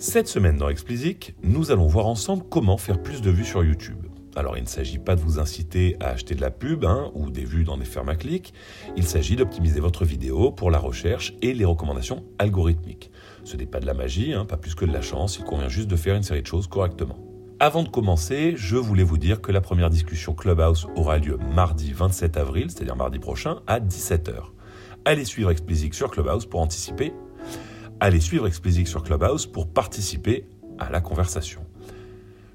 Cette semaine dans Explicit, nous allons voir ensemble comment faire plus de vues sur YouTube. Alors il ne s'agit pas de vous inciter à acheter de la pub hein, ou des vues dans des fermes à clics, il s'agit d'optimiser votre vidéo pour la recherche et les recommandations algorithmiques. Ce n'est pas de la magie, hein, pas plus que de la chance, il convient juste de faire une série de choses correctement. Avant de commencer, je voulais vous dire que la première discussion Clubhouse aura lieu mardi 27 avril, c'est-à-dire mardi prochain, à 17h. Allez suivre Explicit sur Clubhouse pour anticiper. Allez suivre Explicit sur Clubhouse pour participer à la conversation.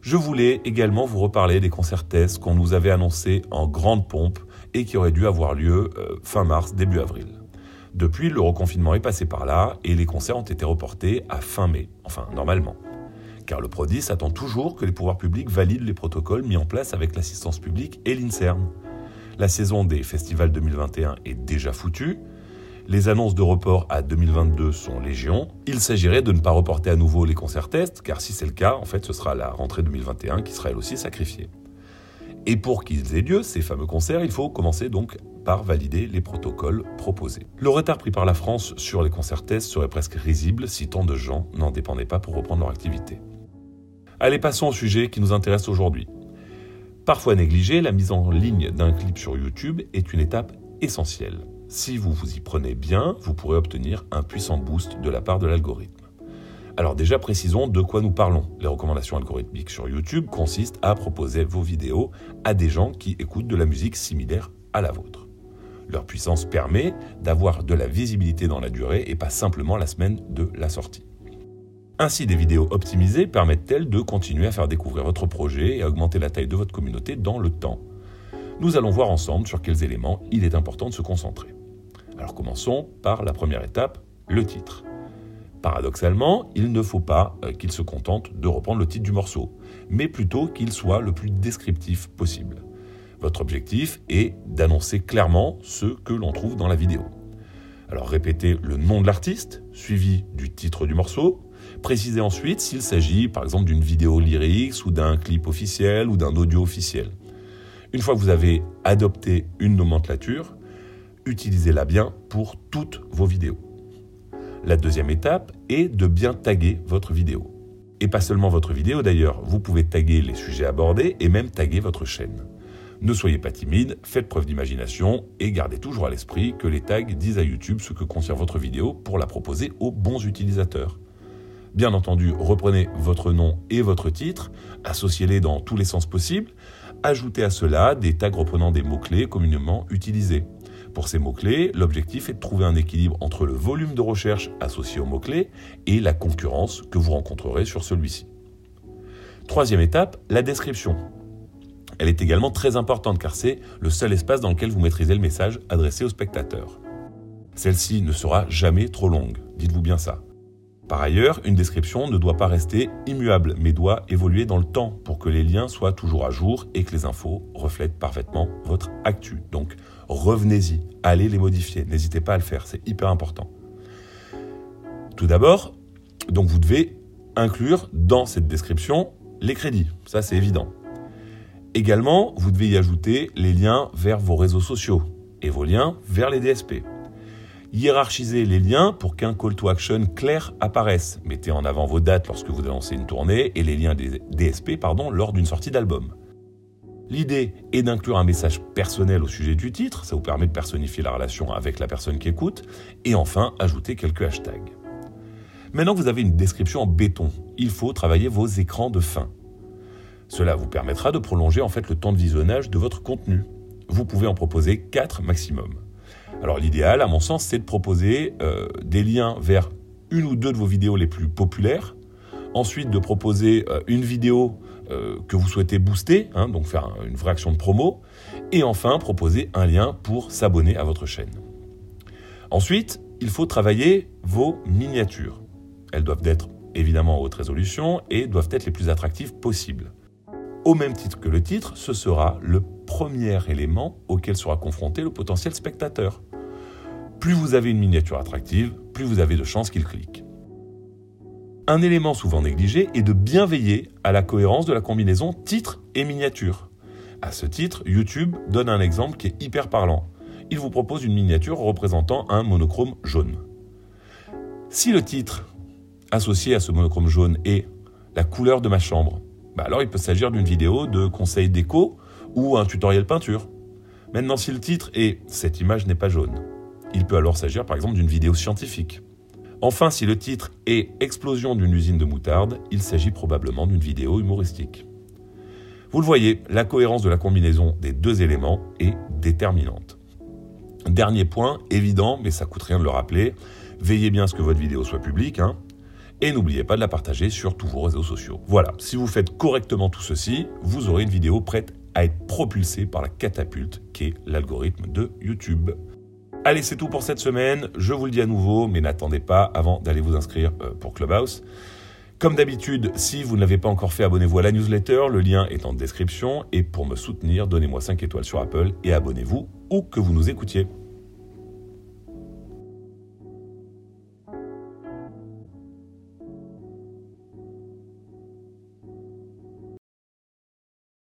Je voulais également vous reparler des concerts tests qu'on nous avait annoncés en grande pompe et qui auraient dû avoir lieu euh, fin mars, début avril. Depuis, le reconfinement est passé par là et les concerts ont été reportés à fin mai, enfin normalement car le PRODIS attend toujours que les pouvoirs publics valident les protocoles mis en place avec l'assistance publique et l'INSERM. La saison des festivals 2021 est déjà foutue. Les annonces de report à 2022 sont légion. Il s'agirait de ne pas reporter à nouveau les concerts tests, car si c'est le cas, en fait, ce sera la rentrée 2021 qui sera elle aussi sacrifiée. Et pour qu'ils aient lieu, ces fameux concerts, il faut commencer donc par valider les protocoles proposés. Le retard pris par la France sur les concerts tests serait presque risible si tant de gens n'en dépendaient pas pour reprendre leur activité. Allez, passons au sujet qui nous intéresse aujourd'hui. Parfois négligée, la mise en ligne d'un clip sur YouTube est une étape essentielle. Si vous vous y prenez bien, vous pourrez obtenir un puissant boost de la part de l'algorithme. Alors déjà précisons de quoi nous parlons. Les recommandations algorithmiques sur YouTube consistent à proposer vos vidéos à des gens qui écoutent de la musique similaire à la vôtre. Leur puissance permet d'avoir de la visibilité dans la durée et pas simplement la semaine de la sortie. Ainsi, des vidéos optimisées permettent-elles de continuer à faire découvrir votre projet et à augmenter la taille de votre communauté dans le temps? Nous allons voir ensemble sur quels éléments il est important de se concentrer. Alors commençons par la première étape, le titre. Paradoxalement, il ne faut pas euh, qu'il se contente de reprendre le titre du morceau, mais plutôt qu'il soit le plus descriptif possible. Votre objectif est d'annoncer clairement ce que l'on trouve dans la vidéo. Alors répétez le nom de l'artiste, suivi du titre du morceau, Précisez ensuite s'il s'agit par exemple d'une vidéo lyrics ou d'un clip officiel ou d'un audio officiel. Une fois que vous avez adopté une nomenclature, utilisez-la bien pour toutes vos vidéos. La deuxième étape est de bien taguer votre vidéo. Et pas seulement votre vidéo d'ailleurs, vous pouvez taguer les sujets abordés et même taguer votre chaîne. Ne soyez pas timide, faites preuve d'imagination et gardez toujours à l'esprit que les tags disent à YouTube ce que contient votre vidéo pour la proposer aux bons utilisateurs. Bien entendu, reprenez votre nom et votre titre, associez-les dans tous les sens possibles, ajoutez à cela des tags reprenant des mots-clés communément utilisés. Pour ces mots-clés, l'objectif est de trouver un équilibre entre le volume de recherche associé aux mots-clés et la concurrence que vous rencontrerez sur celui-ci. Troisième étape, la description. Elle est également très importante car c'est le seul espace dans lequel vous maîtrisez le message adressé au spectateur. Celle-ci ne sera jamais trop longue, dites-vous bien ça. Par ailleurs, une description ne doit pas rester immuable, mais doit évoluer dans le temps pour que les liens soient toujours à jour et que les infos reflètent parfaitement votre actu. Donc revenez-y, allez les modifier, n'hésitez pas à le faire, c'est hyper important. Tout d'abord, donc vous devez inclure dans cette description les crédits, ça c'est évident. Également, vous devez y ajouter les liens vers vos réseaux sociaux et vos liens vers les DSP. Hiérarchisez les liens pour qu'un call to action clair apparaisse. Mettez en avant vos dates lorsque vous annoncez une tournée et les liens des DSP lors d'une sortie d'album. L'idée est d'inclure un message personnel au sujet du titre, ça vous permet de personnifier la relation avec la personne qui écoute, et enfin ajouter quelques hashtags. Maintenant que vous avez une description en béton, il faut travailler vos écrans de fin. Cela vous permettra de prolonger en fait le temps de visionnage de votre contenu. Vous pouvez en proposer 4 maximum. Alors l'idéal, à mon sens, c'est de proposer euh, des liens vers une ou deux de vos vidéos les plus populaires. Ensuite, de proposer euh, une vidéo euh, que vous souhaitez booster, hein, donc faire une vraie action de promo. Et enfin, proposer un lien pour s'abonner à votre chaîne. Ensuite, il faut travailler vos miniatures. Elles doivent être évidemment en haute résolution et doivent être les plus attractives possibles. Au même titre que le titre, ce sera le premier élément auquel sera confronté le potentiel spectateur. Plus vous avez une miniature attractive, plus vous avez de chances qu'il clique. Un élément souvent négligé est de bien veiller à la cohérence de la combinaison titre et miniature. À ce titre, YouTube donne un exemple qui est hyper parlant. Il vous propose une miniature représentant un monochrome jaune. Si le titre associé à ce monochrome jaune est la couleur de ma chambre, bah alors il peut s'agir d'une vidéo de conseil déco ou un tutoriel peinture. Maintenant, si le titre est Cette image n'est pas jaune, il peut alors s'agir par exemple d'une vidéo scientifique. Enfin, si le titre est Explosion d'une usine de moutarde, il s'agit probablement d'une vidéo humoristique. Vous le voyez, la cohérence de la combinaison des deux éléments est déterminante. Dernier point, évident, mais ça coûte rien de le rappeler, veillez bien à ce que votre vidéo soit publique, hein, et n'oubliez pas de la partager sur tous vos réseaux sociaux. Voilà, si vous faites correctement tout ceci, vous aurez une vidéo prête à être propulsée par la catapulte qu'est l'algorithme de YouTube. Allez, c'est tout pour cette semaine. Je vous le dis à nouveau, mais n'attendez pas avant d'aller vous inscrire euh, pour Clubhouse. Comme d'habitude, si vous ne l'avez pas encore fait, abonnez-vous à la newsletter, le lien est en description. Et pour me soutenir, donnez-moi 5 étoiles sur Apple et abonnez-vous où que vous nous écoutiez.